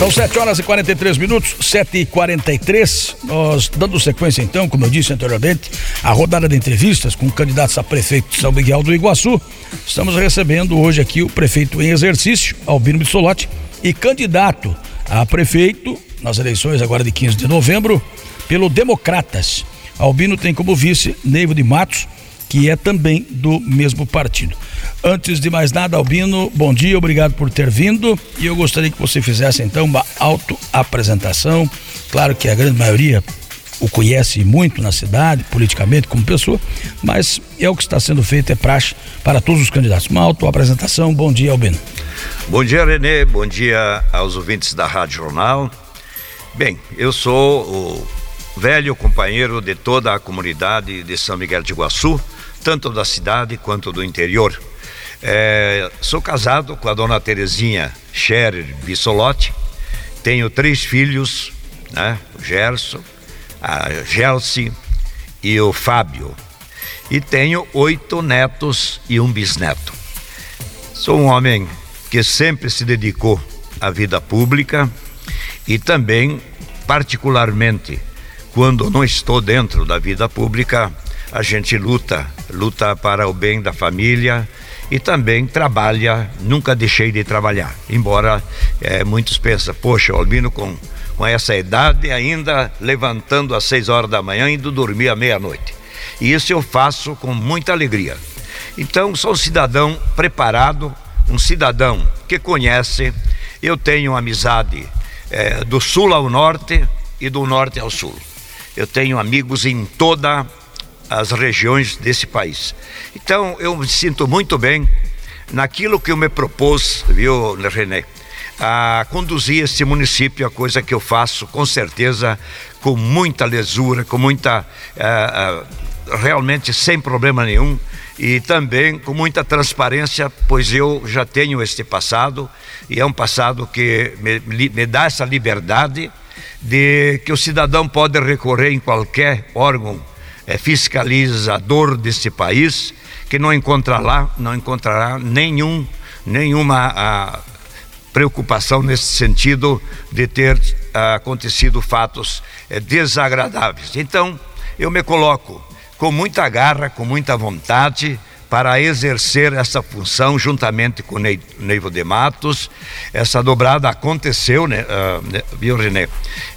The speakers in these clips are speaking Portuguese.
São 7 horas e 43 minutos, 7 e 43 Nós dando sequência então, como eu disse anteriormente, a rodada de entrevistas com candidatos a prefeito de São Miguel do Iguaçu. Estamos recebendo hoje aqui o prefeito em exercício, Albino Bissolotti, e candidato a prefeito nas eleições agora de 15 de novembro pelo Democratas. Albino tem como vice Neivo de Matos, que é também do mesmo partido. Antes de mais nada, Albino, bom dia, obrigado por ter vindo. E eu gostaria que você fizesse então uma auto-apresentação. Claro que a grande maioria o conhece muito na cidade, politicamente, como pessoa, mas é o que está sendo feito, é praxe para todos os candidatos. Uma auto-apresentação. Bom dia, Albino. Bom dia, Renê. Bom dia aos ouvintes da Rádio Jornal. Bem, eu sou o velho companheiro de toda a comunidade de São Miguel de Iguaçu, tanto da cidade quanto do interior. É, sou casado com a dona Terezinha Scherer Bissolotti, tenho três filhos, né? O Gerson, a Gelsi e o Fábio. E tenho oito netos e um bisneto. Sou um homem que sempre se dedicou à vida pública e também, particularmente, quando não estou dentro da vida pública, a gente luta, luta para o bem da família, e também trabalha, nunca deixei de trabalhar. Embora é, muitos pensam, poxa, o Albino com, com essa idade ainda levantando às seis horas da manhã, indo dormir à meia-noite. E isso eu faço com muita alegria. Então, sou um cidadão preparado, um cidadão que conhece, eu tenho amizade é, do sul ao norte e do norte ao sul. Eu tenho amigos em toda as regiões desse país. Então eu me sinto muito bem naquilo que eu me propus, viu, René? A conduzir esse município, a coisa que eu faço com certeza, com muita lesura, com muita. Uh, uh, realmente sem problema nenhum e também com muita transparência, pois eu já tenho este passado e é um passado que me, me dá essa liberdade de que o cidadão pode recorrer em qualquer órgão é, fiscalizador desse país, que não encontrará não encontrará nenhum, nenhuma a, preocupação nesse sentido de ter a, acontecido fatos é, desagradáveis. Então, eu me coloco com muita garra, com muita vontade para exercer essa função juntamente com Neivo de Matos. Essa dobrada aconteceu, né, uh, viu, René?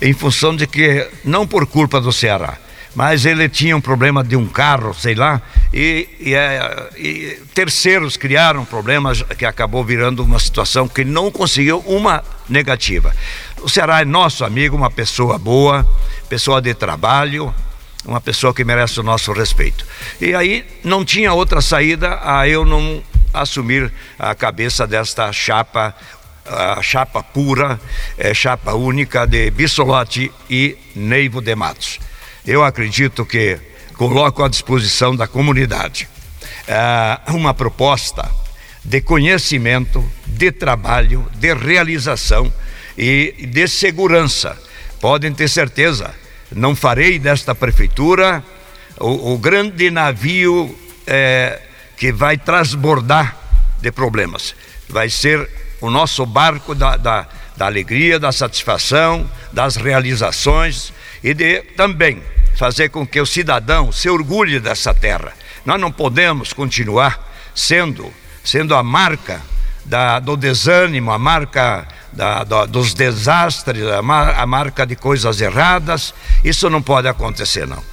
Em função de que, não por culpa do Ceará, mas ele tinha um problema de um carro, sei lá, e, e, é, e, terceiros criaram problemas que acabou virando uma situação que não conseguiu uma negativa. O Ceará é nosso amigo, uma pessoa boa, pessoa de trabalho, uma pessoa que merece o nosso respeito. E aí não tinha outra saída a eu não assumir a cabeça desta chapa a chapa pura, é, chapa única de Bissolotti e Neivo de Matos eu acredito que coloco à disposição da comunidade uh, uma proposta de conhecimento, de trabalho, de realização e de segurança. Podem ter certeza, não farei desta prefeitura o, o grande navio eh, que vai transbordar de problemas. Vai ser o nosso barco da, da, da alegria, da satisfação, das realizações e de também fazer com que o cidadão se orgulhe dessa terra. Nós não podemos continuar sendo, sendo a marca da, do desânimo, a marca da, dos desastres, a, mar, a marca de coisas erradas. Isso não pode acontecer, não.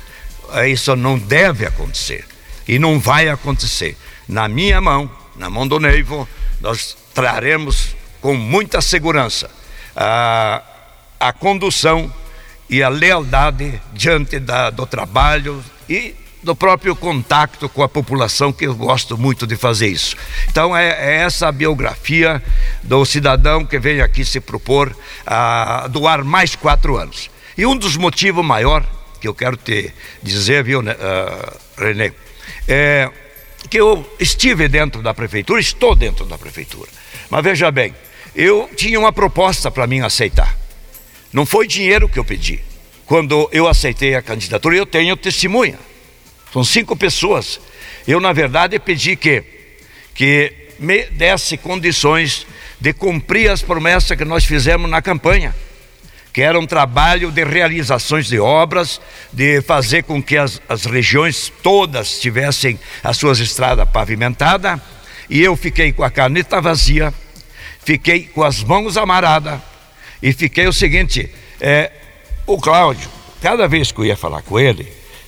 É, isso não deve acontecer. E não vai acontecer. Na minha mão, na mão do Neivo, nós traremos com muita segurança a, a condução e a lealdade diante da, do trabalho e do próprio contato com a população, que eu gosto muito de fazer isso. Então, é, é essa a biografia do cidadão que vem aqui se propor a doar mais quatro anos. E um dos motivos maior que eu quero te dizer, viu, uh, René, é que eu estive dentro da prefeitura, estou dentro da prefeitura. Mas veja bem, eu tinha uma proposta para mim aceitar. Não foi dinheiro que eu pedi. Quando eu aceitei a candidatura, eu tenho testemunha. São cinco pessoas. Eu, na verdade, pedi que, que me desse condições de cumprir as promessas que nós fizemos na campanha, que era um trabalho de realizações de obras, de fazer com que as, as regiões todas tivessem as suas estradas pavimentadas, e eu fiquei com a caneta vazia, fiquei com as mãos amaradas, e fiquei o seguinte: é, o Cláudio, cada vez que eu ia falar com ele,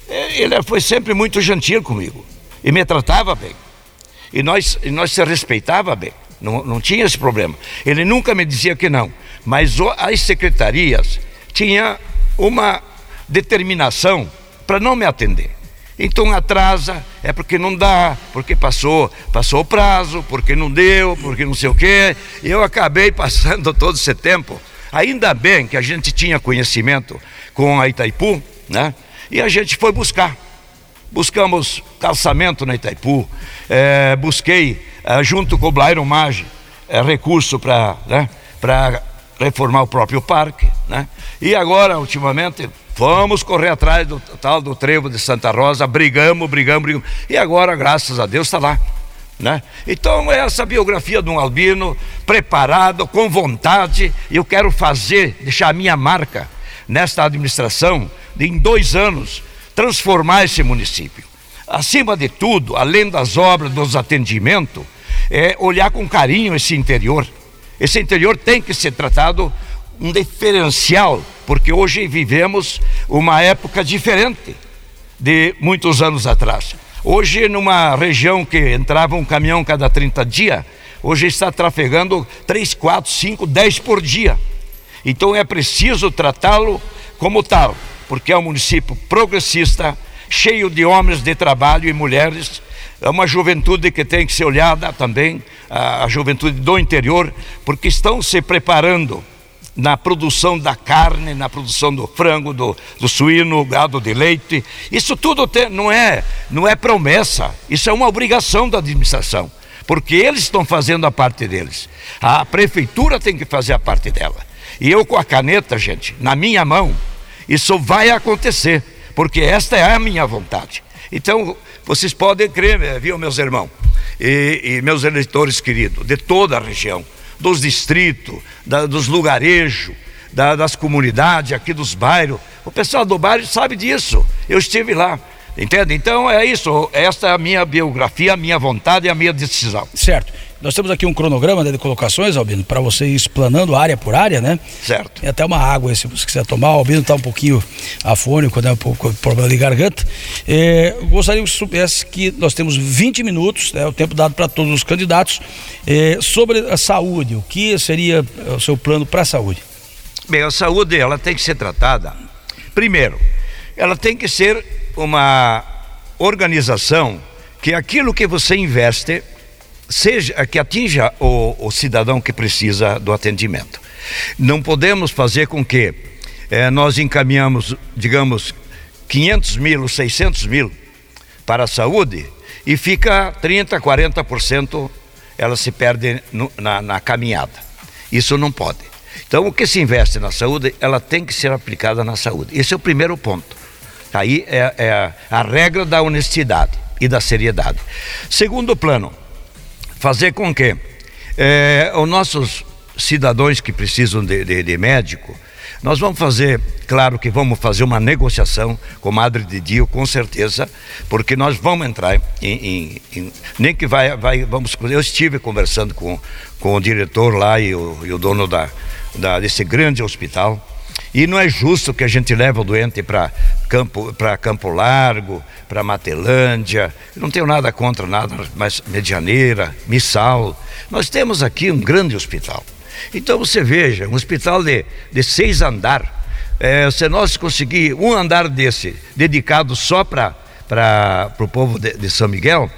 é, ele foi sempre muito gentil comigo e me tratava bem. E nós, e nós se respeitava bem, não, não tinha esse problema. Ele nunca me dizia que não, mas as secretarias tinham uma determinação para não me atender. Então atrasa, é porque não dá, porque passou, passou o prazo, porque não deu, porque não sei o quê. E eu acabei passando todo esse tempo. Ainda bem que a gente tinha conhecimento com a Itaipu, né? E a gente foi buscar. Buscamos calçamento na Itaipu, é, busquei, é, junto com o Blairon Maggi, é, recurso para né, reformar o próprio parque. Né? E agora, ultimamente, vamos correr atrás do tal do trevo de Santa Rosa, brigamos, brigamos, brigamos. E agora, graças a Deus, está lá. Né? Então, essa biografia de um albino, preparado, com vontade, eu quero fazer, deixar a minha marca nesta administração, de em dois anos, transformar esse município. Acima de tudo, além das obras, dos atendimentos, é olhar com carinho esse interior. Esse interior tem que ser tratado um diferencial, porque hoje vivemos uma época diferente de muitos anos atrás. Hoje, numa região que entrava um caminhão cada 30 dias, hoje está trafegando 3, 4, 5, 10 por dia. Então é preciso tratá-lo como tal porque é um município progressista, cheio de homens de trabalho e mulheres. É uma juventude que tem que ser olhada também, a, juventude do interior, porque estão se preparando na produção da carne, na produção do frango, do, do suíno, gado de leite. Isso tudo tem, não, é, não é promessa, isso é uma obrigação da administração, porque eles estão fazendo a parte deles. A prefeitura tem que fazer a parte dela. E eu com a caneta, gente, na minha mão, isso vai acontecer, porque esta é a minha vontade. Então, vocês podem crer, eh, viu, meus irmãos e, e meus eleitores queridos, de toda a região, dos distritos, da, dos lugarejos, da, das comunidades, aqui dos bairros. O pessoal do bairro sabe disso. Eu estive lá. Entende? Então é isso. Esta é a minha biografia, a minha vontade e a minha decisão. Certo. Nós temos aqui um cronograma de colocações, Albino, para você ir explanando área por área, né? Certo. Tem até uma água se você quiser tomar. O Albino está um pouquinho afônico, né? Um pouco problema de garganta. É, gostaria que você soubesse que nós temos 20 minutos, né, o tempo dado para todos os candidatos, é, sobre a saúde. O que seria o seu plano para a saúde? Bem, a saúde ela tem que ser tratada. Primeiro, ela tem que ser uma organização que aquilo que você investe seja que atinja o, o cidadão que precisa do atendimento. Não podemos fazer com que eh, nós encaminhamos, digamos, 500 mil, 600 mil para a saúde e fica 30, 40% ela se perde na, na caminhada. Isso não pode. Então, o que se investe na saúde, ela tem que ser aplicada na saúde. Esse é o primeiro ponto. Aí é, é a regra da honestidade e da seriedade. Segundo plano, fazer com que é, os nossos cidadãos que precisam de, de, de, médico, nós vamos fazer, claro que vamos fazer uma negociação com a Madre de Dio, com certeza, porque nós vamos entrar em, em, em, nem que vai, vai, vamos, eu estive conversando com, com o diretor lá e o, e o dono da, da, desse grande hospital, e não é justo que a gente leve o doente para Campo, Campo Largo, para Matelândia. não tenho nada contra nada, mas Medianeira, Missal. Nós temos aqui um grande hospital. Então você veja, um hospital de, de seis andar. É, se nós conseguir um andar desse dedicado só para o povo de, de São Miguel,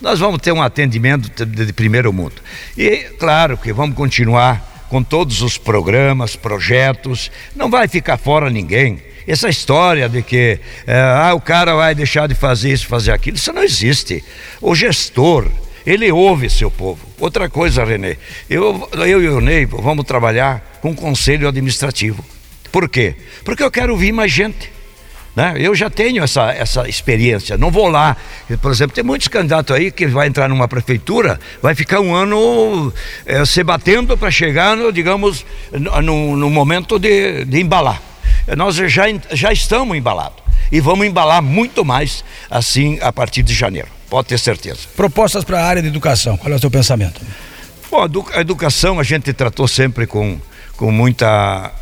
nós vamos ter um atendimento de, de primeiro mundo. E claro que vamos continuar com todos os programas, projetos, não vai ficar fora ninguém. Essa história de que é, ah, o cara vai deixar de fazer isso, fazer aquilo, isso não existe. O gestor, ele ouve seu povo. Outra coisa, Renê, eu, eu e o Ney vamos trabalhar com o conselho administrativo. Por quê? Porque eu quero ouvir mais gente. Né? Eu já tenho essa, essa experiência, não vou lá. Por exemplo, tem muitos candidatos aí que vai entrar numa prefeitura, vai ficar um ano é, se batendo para chegar, no, digamos, no, no momento de, de embalar. Nós já, já estamos embalados e vamos embalar muito mais assim a partir de janeiro, pode ter certeza. Propostas para a área de educação, qual é o seu pensamento? Bom, a educação a gente tratou sempre com, com muita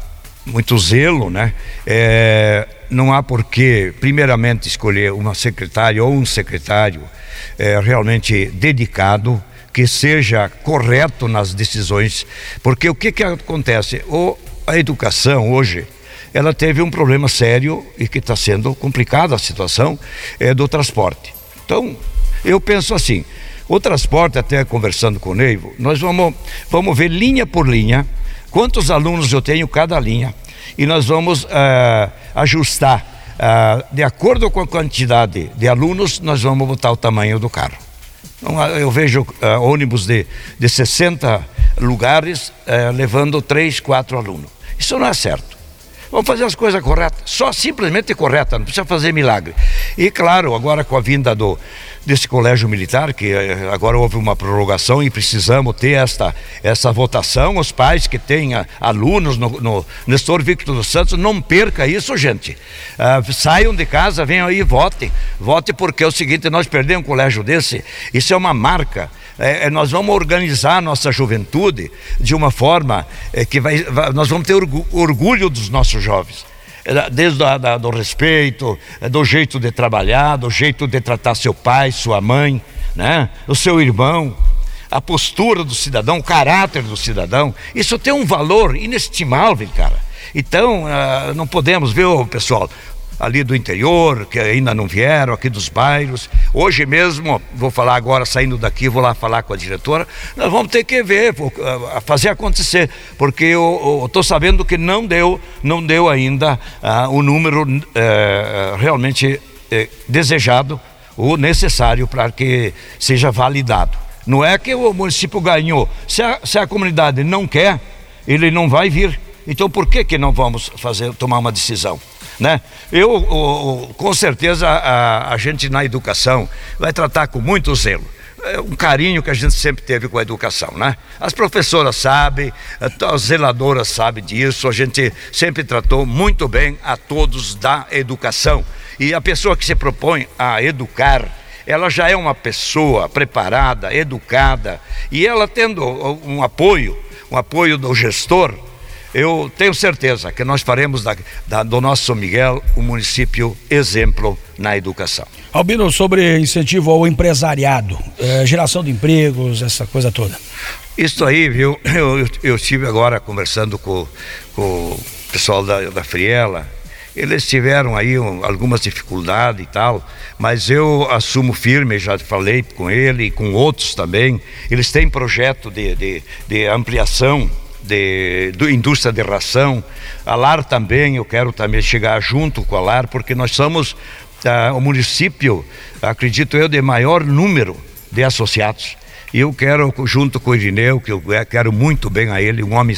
muito zelo, né? É, não há por que, primeiramente, escolher uma secretária ou um secretário é, realmente dedicado, que seja correto nas decisões, porque o que, que acontece? O, a educação hoje, ela teve um problema sério e que está sendo complicada a situação é, do transporte. Então, eu penso assim, o transporte, até conversando com o Neivo, nós vamos, vamos ver linha por linha quantos alunos eu tenho cada linha e nós vamos uh, ajustar uh, de acordo com a quantidade de alunos nós vamos botar o tamanho do carro. Então, eu vejo uh, ônibus de, de 60 lugares levando 3, 4 alunos. Isso não é certo. Vamos fazer as coisas corretas, só simplesmente correta, não precisa fazer milagre. E claro, agora com a vinda do, desse colégio militar, que eh, agora houve uma prorrogação e precisamos ter esta, essa votação, os pais que têm alunos no, no Nestor Victor dos Santos, não perca isso, gente. Ah, saiam de casa, venham aí e votem. Vote porque é o seguinte, nós perdemos um colégio desse, isso é uma marca é, é, nós vamos organizar a nossa juventude de uma forma é, que vai, vai, nós vamos ter orgulho dos nossos jovens. Desde a, da, do respeito, é, do jeito de trabalhar, do jeito de tratar seu pai, sua mãe, né? o seu irmão, a postura do cidadão, o caráter do cidadão, isso tem um valor inestimável, cara. Então, uh, não podemos, viu, pessoal? Ali do interior, que ainda não vieram, aqui dos bairros. Hoje mesmo, vou falar agora, saindo daqui, vou lá falar com a diretora. Nós vamos ter que ver, ah, fazer acontecer, porque eu estou sabendo que não deu, não deu ainda uh, o número uh, realmente uh, desejado, o necessário para que seja validado. Não é que o município ganhou. Se a, se a comunidade não quer, ele não vai vir. Então por que, que não vamos fazer, tomar uma decisão? Né? Eu, o, o, com certeza, a, a gente na educação vai tratar com muito zelo é um carinho que a gente sempre teve com a educação, né? As professoras sabem, as zeladoras sabem disso, a gente sempre tratou muito bem a todos da educação. E a pessoa que se propõe a educar, ela já é uma pessoa preparada, educada, e ela tendo um apoio, um apoio do gestor, eu tenho certeza que nós faremos da, da, do nosso São Miguel um município exemplo na educação. Albino, sobre incentivo ao empresariado, é, geração de empregos, essa coisa toda. Isso aí, viu? Eu, eu, eu estive agora conversando com, com o pessoal da, da Friela. Eles tiveram aí um, algumas dificuldades e tal, mas eu assumo firme, já falei com ele e com outros também. Eles têm projeto de, de, de ampliação de, do indústria de ração. A LAR também, eu quero também chegar junto com a LAR, porque nós somos ah, o município, acredito eu, de maior número de associados. E eu quero, junto com o Irineu, que eu quero muito bem a ele, um homem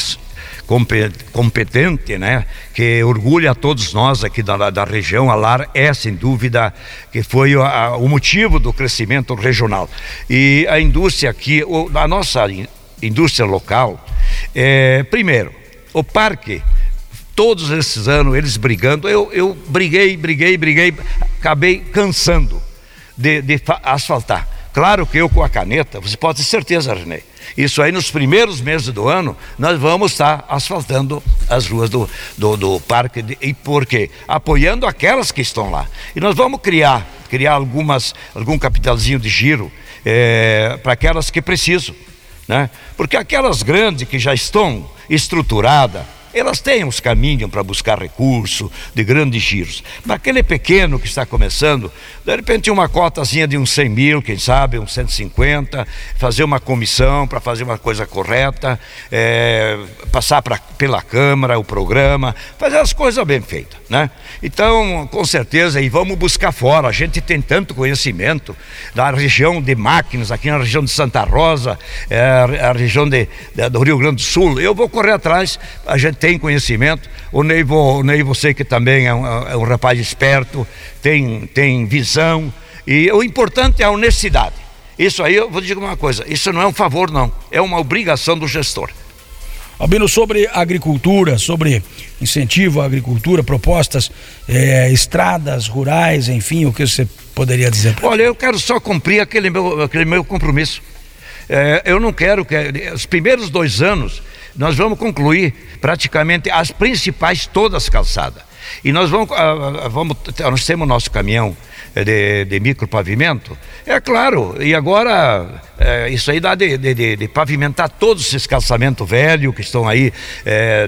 competente, né? Que orgulha a todos nós aqui da, da região. A LAR é, sem dúvida, que foi a, o motivo do crescimento regional. E a indústria aqui, a nossa indústria local, é, primeiro, o parque, todos esses anos eles brigando, eu, eu briguei, briguei, briguei, acabei cansando de, de asfaltar. Claro que eu com a caneta, você pode ter certeza, René. Isso aí nos primeiros meses do ano, nós vamos estar asfaltando as ruas do, do, do parque. De, e por quê? Apoiando aquelas que estão lá. E nós vamos criar, criar algumas, algum capitalzinho de giro é, para aquelas que precisam. Né? Porque aquelas grandes que já estão estruturadas, elas têm os caminhos para buscar recurso de grandes giros. Mas aquele pequeno que está começando, de repente uma cotazinha de uns 100 mil, quem sabe, uns 150, fazer uma comissão para fazer uma coisa correta, é, passar pra, pela Câmara o programa, fazer as coisas bem feitas. Né? Então, com certeza, e vamos buscar fora, a gente tem tanto conhecimento da região de máquinas, aqui na região de Santa Rosa, é, a região de, de, do Rio Grande do Sul, eu vou correr atrás, a gente tem conhecimento. O Neivo, o Neivo sei que também é um, é um rapaz esperto, tem, tem visão. E o importante é a honestidade. Isso aí eu vou dizer uma coisa: isso não é um favor, não, é uma obrigação do gestor. Albino, sobre agricultura, sobre incentivo à agricultura, propostas, é, estradas rurais, enfim, o que você poderia dizer? Olha, eu quero só cumprir aquele meu, aquele meu compromisso. É, eu não quero que. Os primeiros dois anos, nós vamos concluir praticamente as principais todas calçadas. E nós vamos, ah, ah, vamos nós temos nosso caminhão de, de micropavimento, é claro, e agora é, isso aí dá de, de, de, pavimentar todos esses calçamentos velhos que estão aí é,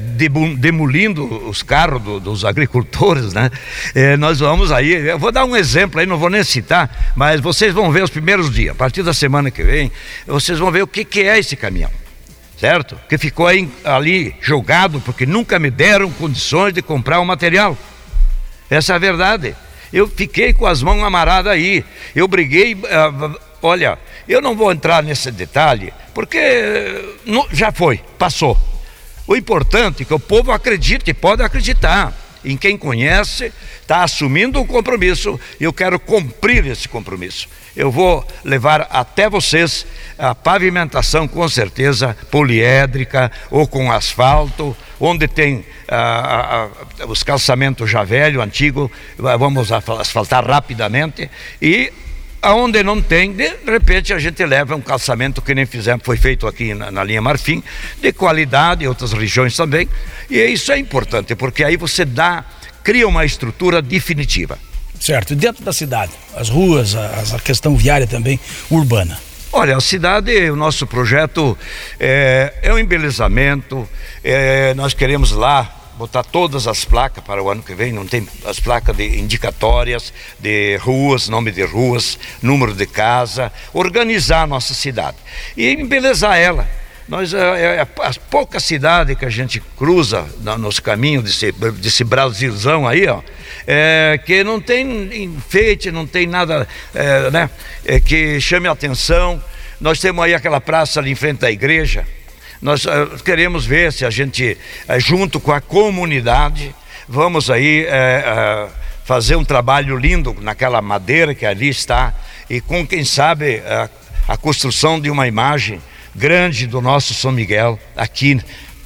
demolindo os carros do, dos agricultores, né? É, nós vamos aí, eu vou dar um exemplo aí, não vou nem citar, mas vocês vão ver os primeiros dias, a partir da semana que vem, vocês vão ver o que, que é esse caminhão certo? Que ficou aí, ali jogado porque nunca me deram condições de comprar o material. Essa é a verdade. Eu fiquei com as mãos amaradas aí. Eu briguei. Uh, olha, eu não vou entrar nesse detalhe, porque uh, já foi, passou. O importante é que o povo acredite, pode acreditar em quem conhece, está assumindo um compromisso e eu quero cumprir esse compromisso. Eu vou levar até vocês a pavimentação, com certeza, poliédrica ou com asfalto, onde tem ah, ah, os calçamentos já velho, antigo, vamos asfaltar rapidamente e aonde não tem, de repente a gente leva um calçamento que nem fizemos, foi feito aqui na, na, linha Marfim, de qualidade, em outras regiões também. E isso é importante, porque aí você dá, cria uma estrutura definitiva. Certo. E dentro da cidade, as ruas, a, a questão viária também urbana. Olha, a cidade, o nosso projeto é, é um embelezamento, é, nós queremos lá botar todas as placas para o ano que vem, não tem as placas de indicatórias de ruas, nome de ruas, número de casa, organizar a nossa cidade e embelezar ela. Nós, é, é, as poucas que a gente cruza no, nos caminhos desse, desse Brasilzão aí, ó, é, que não tem enfeite, não tem nada é, né, é, que chame a atenção. Nós temos aí aquela praça ali em frente à igreja, nós uh, queremos ver se a gente, uh, junto com a comunidade, vamos aí uh, fazer um trabalho lindo naquela madeira que ali está e com quem sabe a construção de uma imagem grande do nosso São Miguel aqui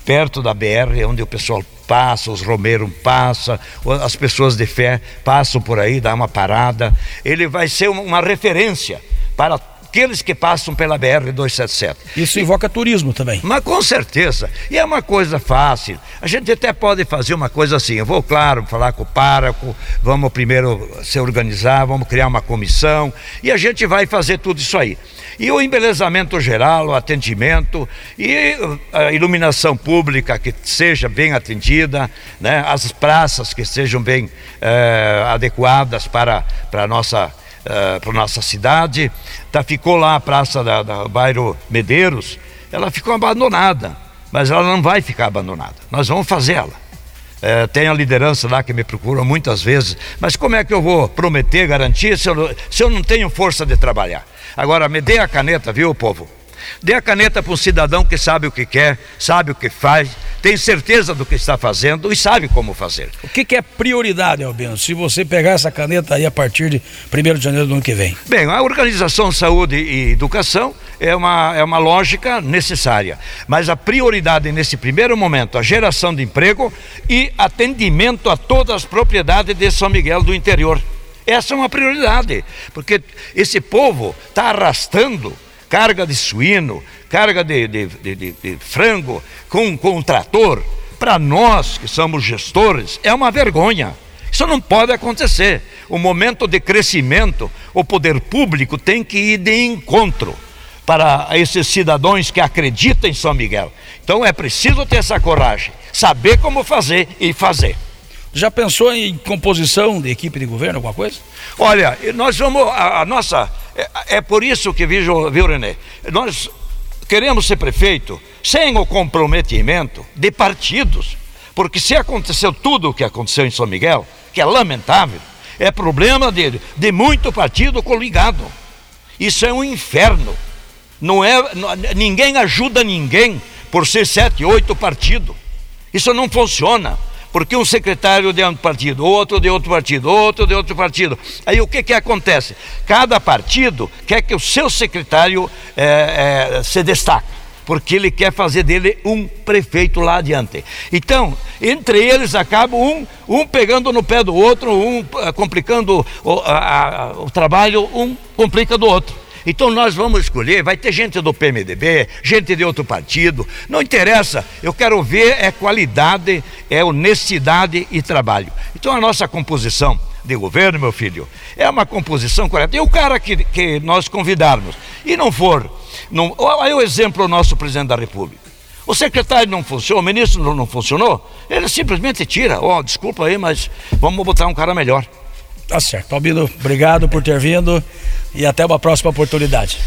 perto da BR, onde o pessoal passa, os romeiros passam, as pessoas de fé passam por aí, dá uma parada. Ele vai ser uma referência para aqueles que passam pela BR-277. Isso invoca turismo também. Mas com certeza. E é uma coisa fácil. A gente até pode fazer uma coisa assim. Eu vou, claro, falar com o pároco, vamos primeiro se organizar, vamos criar uma comissão e a gente vai fazer tudo isso aí. E o embelezamento geral, o atendimento e a iluminação pública que seja bem atendida, né? as praças que sejam bem eh, adequadas para, para a nossa uh, para nossa cidade. Tá, ficou lá a praça da, da bairro Medeiros, ela ficou abandonada, mas ela não vai ficar abandonada. Nós vamos fazê-la. É, tem a liderança lá que me procura muitas vezes, mas como é que eu vou prometer, garantir se eu, se eu não tenho força de trabalhar? Agora, me dê a caneta, viu, povo? Dê a caneta para um cidadão que sabe o que quer, sabe o que faz, tem certeza do que está fazendo e sabe como fazer. O que, que é prioridade, Albino, se você pegar essa caneta aí a partir de 1 de janeiro do ano que vem? Bem, a organização saúde e educação é uma, é uma lógica necessária, mas a prioridade nesse primeiro momento, a geração de emprego e atendimento a todas as propriedades de São Miguel do interior. Essa é uma prioridade, porque esse povo está arrastando carga de suíno, carga de, de, de, de frango com, com um trator, para nós que somos gestores, é uma vergonha. Isso não pode acontecer. O momento de crescimento, o poder público tem que ir de encontro para esses cidadãos que acreditam em São Miguel. Então é preciso ter essa coragem, saber como fazer e fazer. Já pensou em composição de equipe de governo, alguma coisa? Olha, nós vamos, a, a nossa, é, é, por isso que, viu, viu René, nós queremos ser prefeito sem o comprometimento de partidos, porque se aconteceu tudo o que aconteceu em São Miguel, que é lamentável, é problema de, de muito partido coligado. Isso é um inferno. Não é, ninguém ajuda ninguém por ser sete, oito partidos. Isso não funciona porque um secretário de um partido, outro de outro partido, outro de outro partido. Aí o que que acontece? Cada partido quer que o seu secretário é, é, se destaque porque ele quer fazer dele um prefeito lá adiante. Então, entre eles acaba um, um pegando no pé do outro, um ah, complicando o, a, a, o trabalho, um complica do outro. Então nós vamos escolher, vai ter gente do PMDB, gente de outro partido, não interessa, eu quero ver é qualidade, é honestidade e trabalho. Então a nossa composição de governo, meu filho, é uma composição correta. E o cara que, que nós convidarmos e não for, não, olha o exemplo do nosso presidente da República. O secretário não funcionou, o ministro não, não funcionou, ele simplesmente tira. Ó, oh, desculpa aí, mas vamos botar um cara melhor. Tá certo. Albino, obrigado por ter vindo e até uma próxima oportunidade.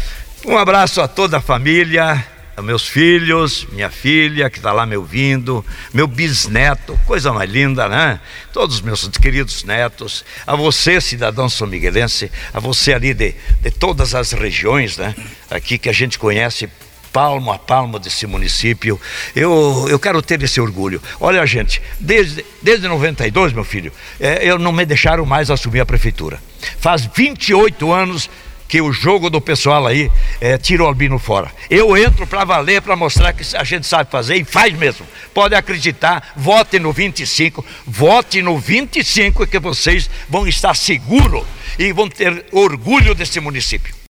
Um abraço a toda a família, a meus filhos, minha filha que está lá me ouvindo, meu bisneto, coisa mais linda, né? Todos os meus queridos netos, a você, cidadão são miguelense, a você ali de, de todas as regiões, né? Aqui que a gente conhece palmo a palmo desse município. Eu, eu quero ter esse orgulho. Olha, gente, desde, desde 92, meu filho, é, eu não me deixaram mais assumir a prefeitura. Faz 28 anos que o jogo do pessoal aí é, tira o albino fora. Eu entro para valer, para mostrar que a gente sabe fazer e faz mesmo. Pode acreditar, vote no 25, vote no 25 que vocês vão estar seguros e vão ter orgulho desse município.